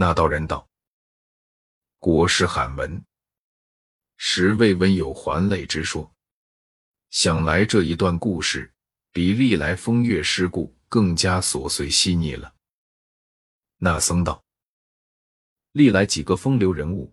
那道人道：“国师罕闻，实未闻有还泪之说。想来这一段故事，比历来风月事故更加琐碎细腻了。”那僧道：“历来几个风流人物，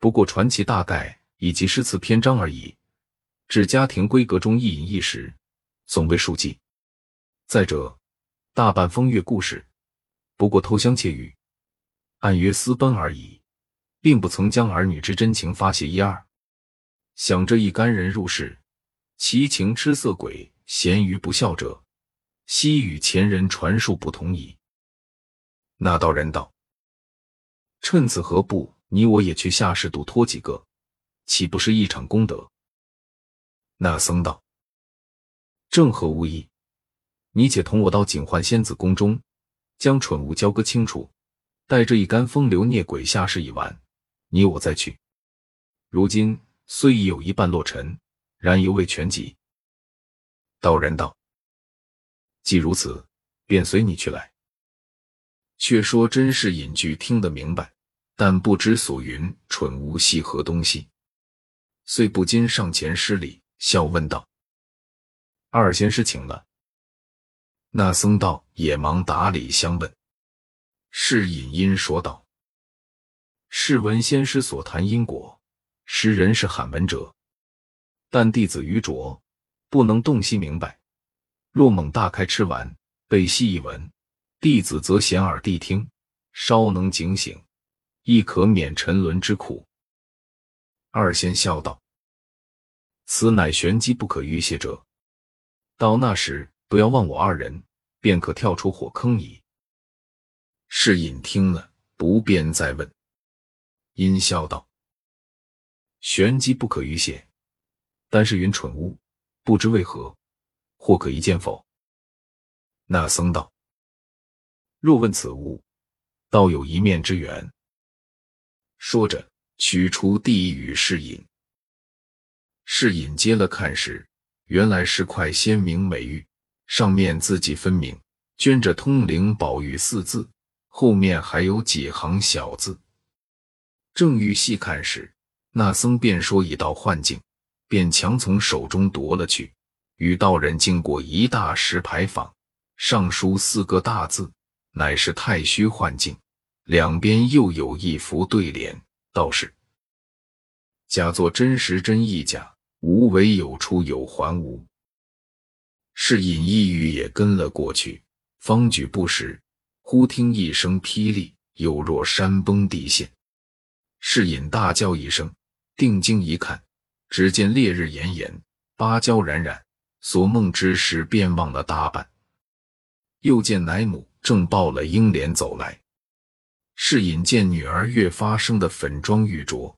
不过传奇大概以及诗词篇章而已，至家庭闺阁中一饮一食，总未数记。再者，大半风月故事，不过偷香窃玉、按约私奔而已，并不曾将儿女之真情发泄一二。想这一干人入世，其情痴色鬼，咸鱼不孝者，悉与前人传述不同矣。”那道人道：“趁此何不你我也去下士度托几个，岂不是一场功德？”那僧道：“正合无意。你且同我到警幻仙子宫中，将蠢物交割清楚，带着一干风流孽鬼下世已完，你我再去。如今虽已有一半落尘，然犹未全集。”道人道：“既如此，便随你去来。”却说甄士隐句听得明白，但不知所云蠢物系何东西，遂不禁上前施礼，笑问道：“二仙师请了。”那僧道也忙打礼相问。士隐因说道：“试闻仙师所谈因果，识人是罕闻者，但弟子愚拙，不能洞悉明白。若猛大开吃完，被细一闻。”弟子则显耳谛听，稍能警醒，亦可免沉沦之苦。二仙笑道：“此乃玄机不可预泄者，到那时不要忘我二人，便可跳出火坑矣。”世隐听了，不便再问，阴笑道：“玄机不可逾泄，但是云蠢物，不知为何，或可一见否？”那僧道。若问此物，倒有一面之缘。说着，取出地与世隐。世隐接了看时，原来是块鲜明美玉，上面字迹分明，镌着“通灵宝玉”四字，后面还有几行小字。正欲细看时，那僧便说已到幻境，便强从手中夺了去，与道人经过一大石牌坊，上书四个大字。乃是太虚幻境，两边又有一幅对联，道是：“假作真实真亦假，无为有出有还无。”是隐意语也跟了过去，方举不时，忽听一声霹雳，有若山崩地陷。世隐大叫一声，定睛一看，只见烈日炎炎，芭蕉冉冉，所梦之时便忘了大半。又见奶母。正抱了英莲走来，世隐见女儿越发生的粉妆玉琢，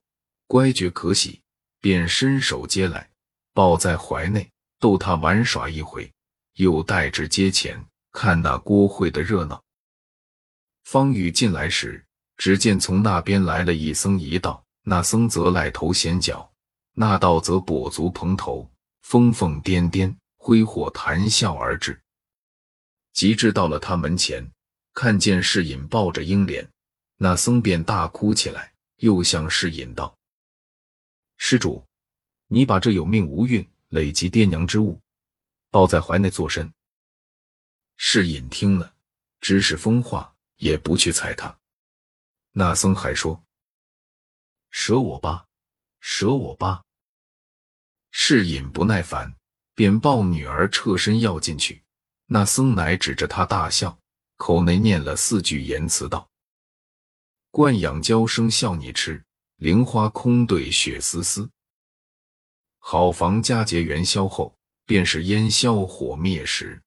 乖觉可喜，便伸手接来，抱在怀内，逗她玩耍一回，又带至街前看那锅会的热闹。方宇进来时，只见从那边来了一僧一道，那僧则赖头显脚，那道则跛足蓬头，疯疯癫癫，挥霍谈笑而至。及至到了他门前，看见世隐抱着英莲，那僧便大哭起来，又向世隐道：“施主，你把这有命无运、累及爹娘之物，抱在怀内作甚？”世隐听了，只是疯话，也不去睬他。那僧还说：“舍我吧，舍我吧。”世隐不耐烦，便抱女儿侧身要进去。那僧乃指着他大笑，口内念了四句言辞道：“惯养娇生笑你痴，菱花空对雪丝丝。好房佳节元宵后，便是烟消火灭时。”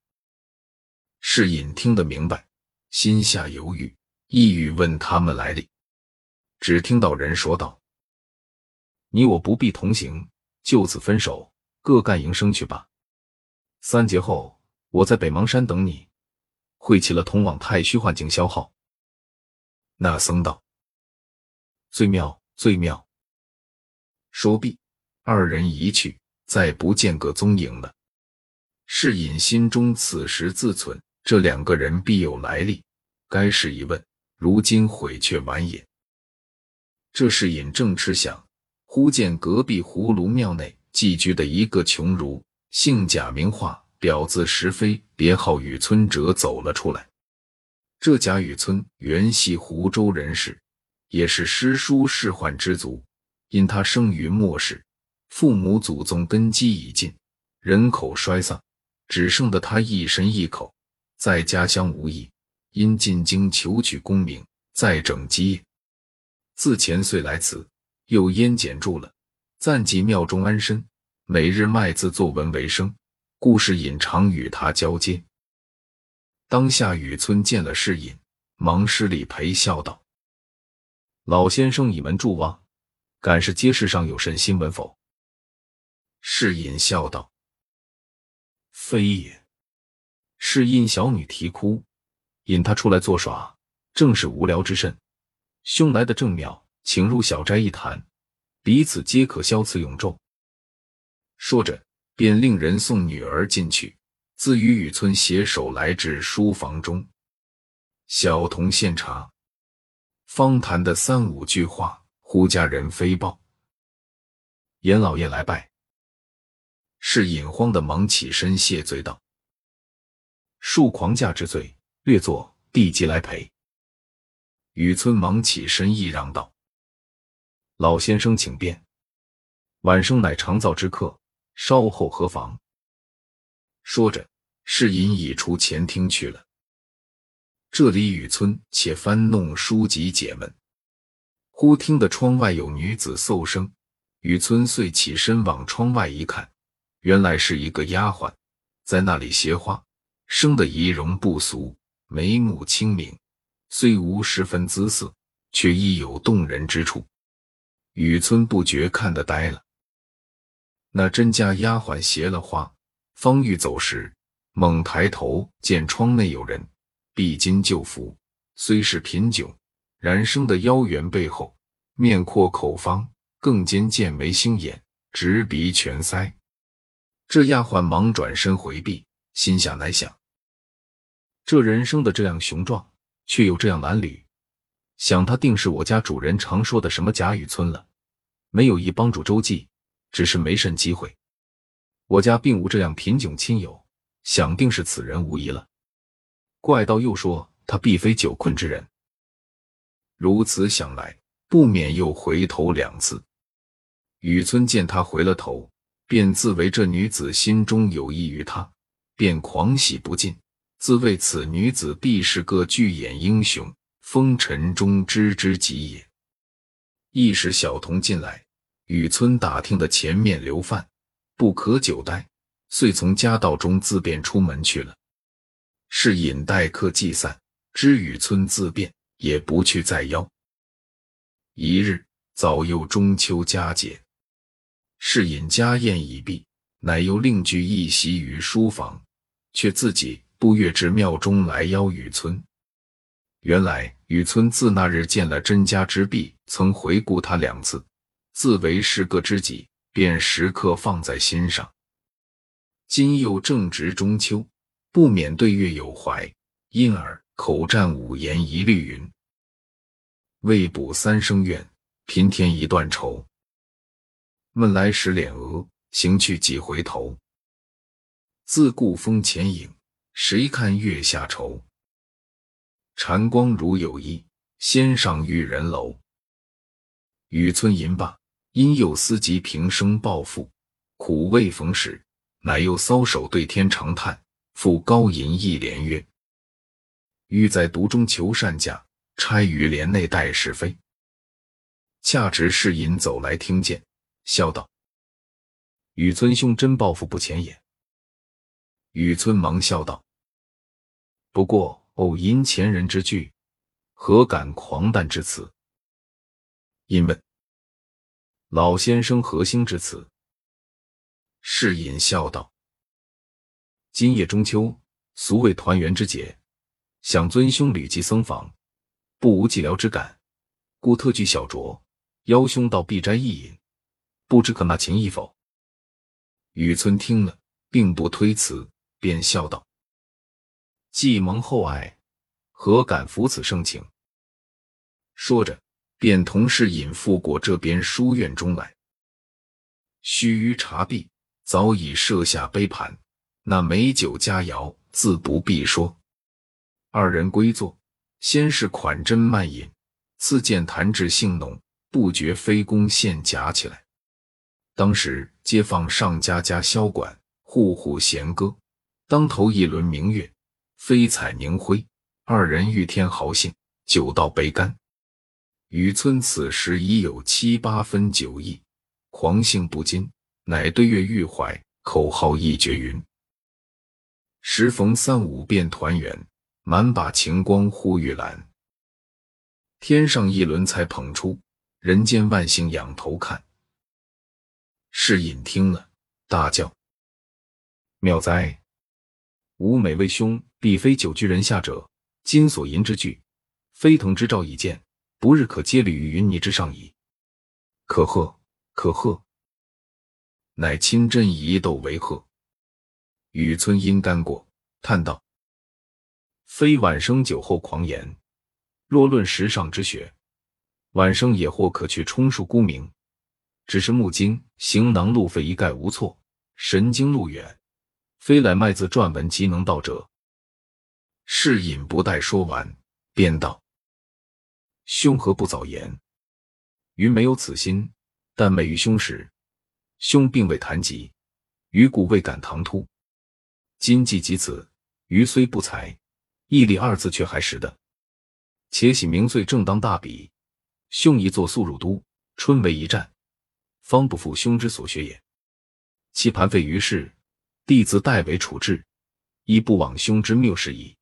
世隐听得明白，心下犹豫，意欲问他们来历。只听到人说道：“你我不必同行，就此分手，各干营生去吧。三劫后。”我在北邙山等你，会齐了通往太虚幻境消耗。那僧道：“最妙，最妙。”说毕，二人一去，再不见个踪影了。是隐心中此时自忖：这两个人必有来历，该是一问，如今悔却晚也。”这是尹正吃想，忽见隔壁葫芦庙内寄居的一个穷儒，姓贾名化，表字石飞，别号雨村者走了出来。这贾雨村原系湖州人士，也是诗书仕宦之族。因他生于末世，父母祖宗根基已尽，人口衰丧，只剩得他一身一口，在家乡无益。因进京求取功名，再整基业。自前岁来此，又烟减住了，暂寄庙中安身，每日卖字作文为生，故事隐常与他交接。当下雨村见了世隐，忙施礼陪笑道：“老先生倚门祝望，敢是街市上有甚新闻否？”世隐笑道：“非也，是因小女啼哭，引他出来作耍，正是无聊之甚。”兄来的正妙，请入小斋一谈，彼此皆可消此永昼。说着，便令人送女儿进去，自与雨村携手来至书房中。小童献茶，方谈的三五句话，忽家人飞报：“严老爷来拜。”是引慌的忙起身谢罪道：“恕狂驾之罪，略作弟即来陪。”雨村忙起身义让道：“老先生请便，晚生乃长造之客，稍后何妨？”说着，世隐已出前厅去了。这里雨村且翻弄书籍解闷，忽听得窗外有女子嗽声，雨村遂起身往窗外一看，原来是一个丫鬟在那里携花，生得仪容不俗，眉目清明。虽无十分姿色，却亦有动人之处。雨村不觉看得呆了。那甄家丫鬟携了花，方欲走时，猛抬头见窗内有人，必襟旧服，虽是贫窘，然生得腰圆背厚，面阔口方，更兼剑眉星眼，直鼻全腮。这丫鬟忙转身回避，心下乃想：这人生的这样雄壮。却又这样褴褛，想他定是我家主人常说的什么贾雨村了。没有一帮助周记，只是没甚机会。我家并无这样贫窘亲友，想定是此人无疑了。怪道又说他必非久困之人。如此想来，不免又回头两次。雨村见他回了头，便自为这女子心中有意于他，便狂喜不尽。自谓此女子必是个巨眼英雄，风尘中知之极也。一时小童进来，雨村打听得前面留饭，不可久待，遂从家道中自便出门去了。是引待客既散，知雨村自便，也不去再邀。一日早又中秋佳节，是隐家宴已毕，乃又另具一席于书房，却自己。不月至庙中来邀雨村，原来雨村自那日见了甄家之婢，曾回顾他两次，自为是个知己，便时刻放在心上。今又正值中秋，不免对月有怀，因而口占五言一律云：“未卜三生愿，平添一段愁。问来时脸额，行去几回头。自顾风前影。”谁看月下愁？禅光如有意，先上玉人楼。雨村吟罢，因又思及平生抱负，苦未逢时，乃又搔首对天长叹，复高吟一联曰：“欲在独中求善价，差于帘内待是非。”恰值世隐走来，听见，笑道：“雨村兄真抱负不浅也。”雨村忙笑道：“不过偶因前人之句，何敢狂诞之词？”因问：“老先生何兴之词？”世隐笑道：“今夜中秋，俗谓团圆之节，想尊兄旅寄僧房，不无寂寥之感，故特具小酌，邀兄到碧斋一饮，不知可纳情意否？”雨村听了，并不推辞。便笑道：“既蒙厚爱，何敢负此盛情？说着，便同侍引赴过这边书院中来。须臾茶毕，早已设下杯盘，那美酒佳肴自不必说。二人归坐，先是款斟慢饮，次见谈至兴浓，不觉飞弓现夹起来。当时街坊上家家箫管，户户弦歌，当头一轮明月，飞彩凝辉。二人欲添豪兴，酒到杯干。雨村此时已有七八分酒意。狂兴不禁，乃对月欲怀，口号一绝云：“时逢三五便团圆，满把晴光护玉兰。”天上一轮才捧出，人间万星仰头看。侍隐听了，大叫：“妙哉！吾每为兄必非久居人下者，金锁银之具，飞腾之兆已见，不日可接履于云泥之上矣。可贺！”可贺！乃亲真一斗为贺。雨村因干过，叹道：“非晚生酒后狂言。若论时尚之学，晚生也或可去充数沽名。只是木经行囊路费一概无措，神经路远，非来卖字撰文即能到者。”是隐不待说完，便道：“兄何不早言？余没有此心。”但每遇兄时，兄并未谈及，余故未敢唐突。今既及此，余虽不才，毅力二字却还识得。且喜明岁正当大比，兄一作速入都，春为一战，方不负兄之所学也。其盘废于世，弟子代为处置，亦不枉兄之谬事矣。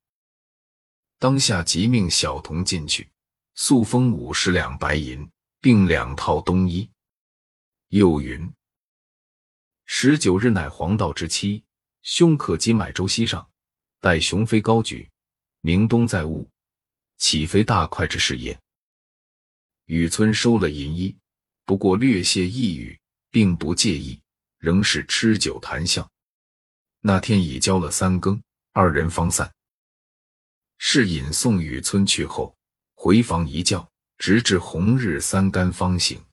当下即命小童进去，速封五十两白银，并两套冬衣。又云：十九日乃黄道之期，兄可即买舟西上，待雄飞高举，明冬再晤，岂非大快之事也？雨村收了银衣，不过略泄一语，并不介意，仍是吃酒谈笑。那天已交了三更，二人方散。是引送雨村去后，回房一觉，直至红日三竿方醒。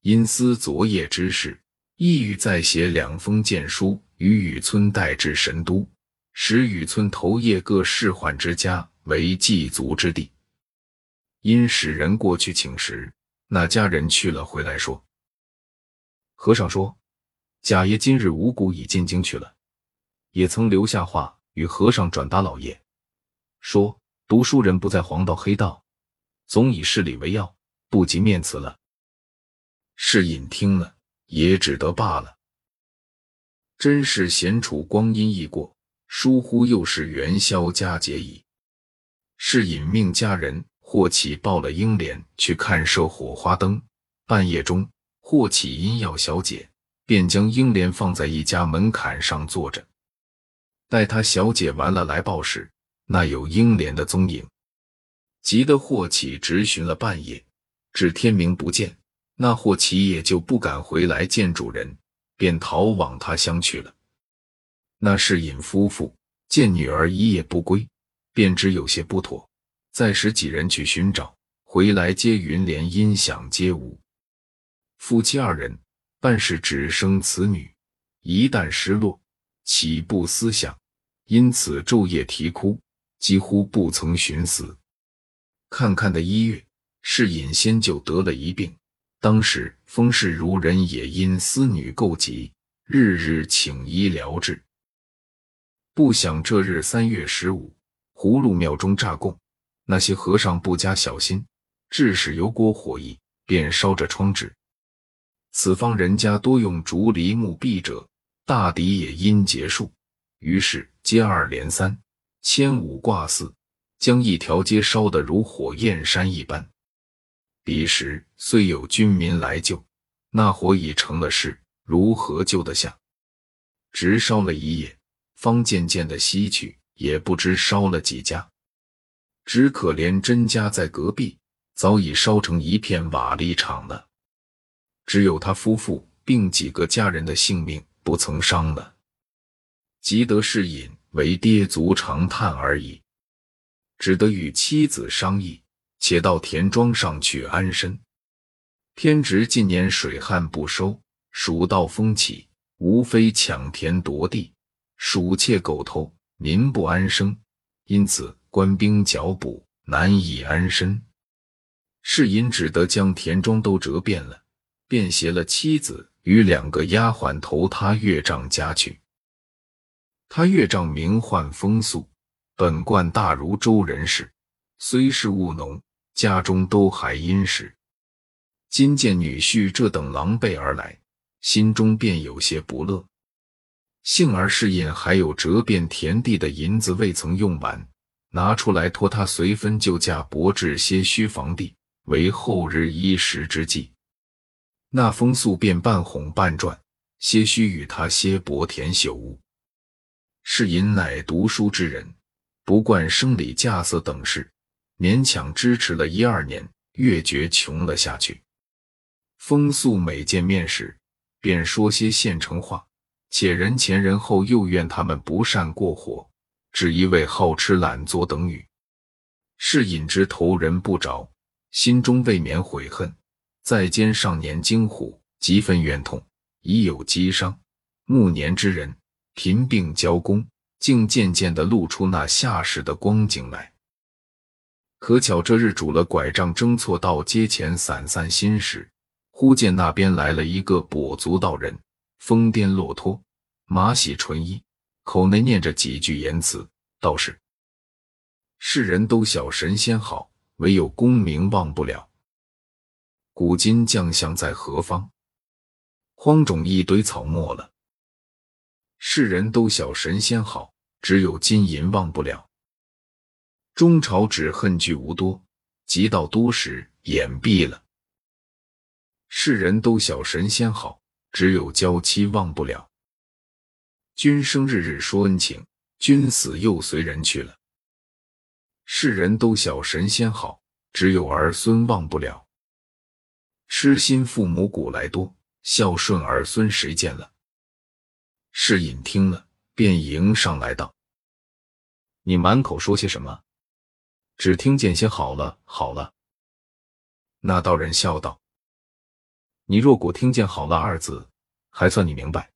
因思昨夜之事，意欲再写两封荐书与雨村带至神都，使雨村头夜各仕宦之家为祭足之地。因使人过去请时，那家人去了回来说：“和尚说，贾爷今日五谷已进京去了，也曾留下话与和尚转达老爷，说读书人不在黄道黑道，总以事理为要，不及面辞了。”世隐听了，也只得罢了。真是闲处光阴易过，疏忽又是元宵佳节矣。侍隐命家人霍启抱了英莲去看射火花灯。半夜中，霍启因要小姐，便将英莲放在一家门槛上坐着。待他小姐完了来报时，那有英莲的踪影，急得霍启直寻了半夜，至天明不见。那霍启也就不敢回来见主人，便逃往他乡去了。那是尹夫妇见女儿一夜不归，便知有些不妥，再使几人去寻找，回来接云莲音响皆无。夫妻二人半是只生此女，一旦失落，岂不思想？因此昼夜啼哭，几乎不曾寻死。看看的一月，是尹仙就得了一病。当时风氏如人也因思女构疾，日日请医疗治。不想这日三月十五，葫芦庙中炸供，那些和尚不加小心，致使油锅火溢，便烧着窗纸。此方人家多用竹篱木壁者，大抵也因结束。于是接二连三，千五挂四，将一条街烧得如火焰山一般。彼时虽有军民来救，那火已成了事，如何救得下？直烧了一夜，方渐渐的熄去，也不知烧了几家。只可怜甄家在隔壁，早已烧成一片瓦砾场了。只有他夫妇并几个家人的性命不曾伤了。急得是隐为跌足长叹而已，只得与妻子商议。且到田庄上去安身。偏值近年水旱不收，蜀道风起，无非抢田夺地，鼠窃狗偷，民不安生，因此官兵剿捕，难以安身。世隐只得将田庄都折遍了，便携了妻子与两个丫鬟投他岳丈家去。他岳丈名唤风素，本贯大如州人士，虽是务农，家中都还殷实。今见女婿这等狼狈而来，心中便有些不乐。幸而世隐还有折遍田地的银子未曾用完，拿出来托他随分就价博置些虚房地，为后日衣食之计。那风素便半哄半转，些许与他些薄田朽屋。是隐乃读书之人，不惯生理架色等事，勉强支持了一二年，越觉穷了下去。风素每见面时，便说些现成话，且人前人后又怨他们不善过活，只一味好吃懒做等语。是隐之头人不着，心中未免悔恨。再兼上年惊虎，几分怨痛，已有积伤。暮年之人。贫病交工，竟渐渐的露出那下世的光景来。可巧这日拄了拐杖，争错到街前散散心时，忽见那边来了一个跛足道人，疯癫落脱，马洗纯衣，口内念着几句言辞，道是：“世人都晓神仙好，唯有功名忘不了。古今将相在何方？荒冢一堆草没了。”世人都晓神仙好，只有金银忘不了。中朝只恨聚无多，及到都时眼闭了。世人都晓神仙好，只有娇妻忘不了。君生日日说恩情，君死又随人去了。世人都晓神仙好，只有儿孙忘不了。痴心父母古来多，孝顺儿孙谁见了？世隐听了，便迎上来道：“你满口说些什么？只听见些好了，好了。”那道人笑道：“你若果听见好了二字，还算你明白。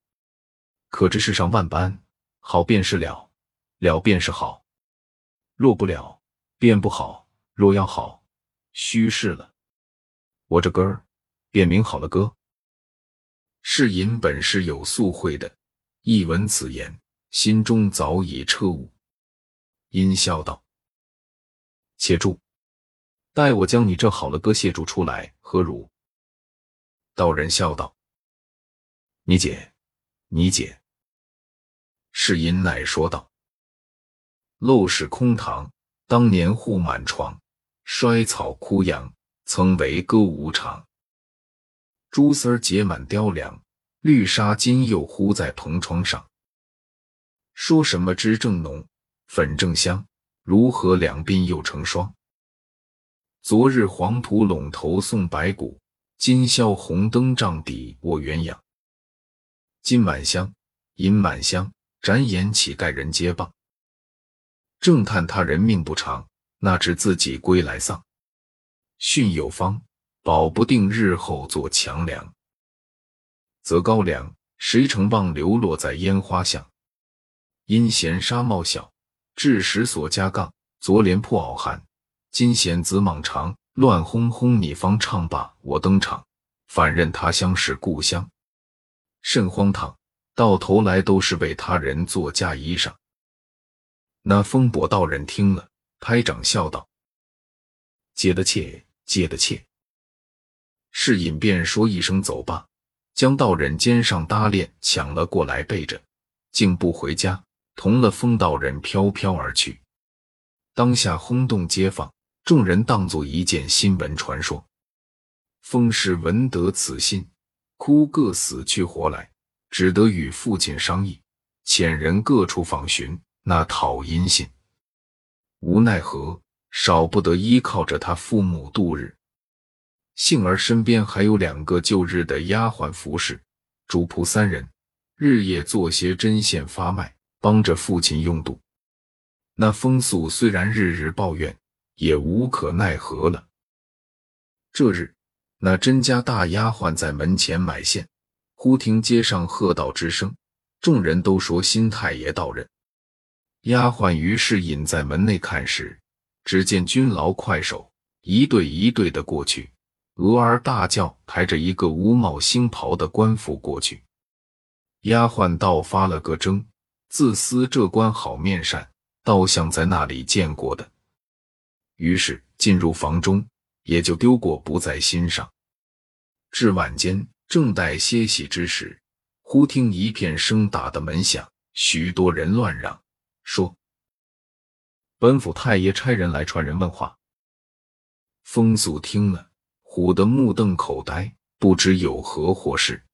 可知世上万般好，便是了，了便是好；若不了，便不好。若要好，虚是了。我这歌儿，便名好了歌。”世隐本是有素慧的。一闻此言，心中早已彻悟，阴笑道：“且住，待我将你这好了歌谢住出来，何如？”道人笑道：“你解，你解。”世隐乃说道：“陋室空堂，当年户满床，衰草枯杨，曾为歌舞场。蛛丝结满雕梁。”绿纱今又糊在蓬窗上，说什么脂正浓，粉正香，如何两鬓又成霜？昨日黄土陇头送白骨，今宵红灯帐底卧鸳鸯。金满箱，银满箱，展眼乞丐人皆谤。正叹他人命不长，那知自己归来丧。训有方，保不定日后做强梁。择高粱，谁成望流落在烟花巷？因嫌纱帽小，致使锁加杠。昨连破袄寒，今嫌子蟒长。乱哄哄，你方唱罢我登场，反认他乡是故乡，甚荒唐！到头来都是为他人做嫁衣裳。那风伯道人听了，拍掌笑道：“接的切，接的切。”是隐便说一声走吧。将道人肩上搭链抢了过来，背着，竟不回家，同了风道人飘飘而去。当下轰动街坊，众人当作一件新闻传说。风氏闻得此信，哭个死去活来，只得与父亲商议，遣人各处访寻那讨阴信，无奈何，少不得依靠着他父母度日。幸而身边还有两个旧日的丫鬟服侍，主仆三人，日夜做些针线发卖，帮着父亲用度。那风素虽然日日抱怨，也无可奈何了。这日，那甄家大丫鬟在门前买线，忽听街上喝道之声，众人都说新太爷到人。丫鬟于是隐在门内看时，只见军牢快手一对一对的过去，鹅儿大叫，抬着一个乌帽星袍的官府过去。丫鬟倒发了个怔，自私这官好面善，倒像在那里见过的。于是进入房中，也就丢过不在心上。至晚间，正待歇息之时，忽听一片声打的门响，许多人乱嚷。说：“本府太爷差人来传人问话。”风俗听了，唬得目瞪口呆，不知有何祸事。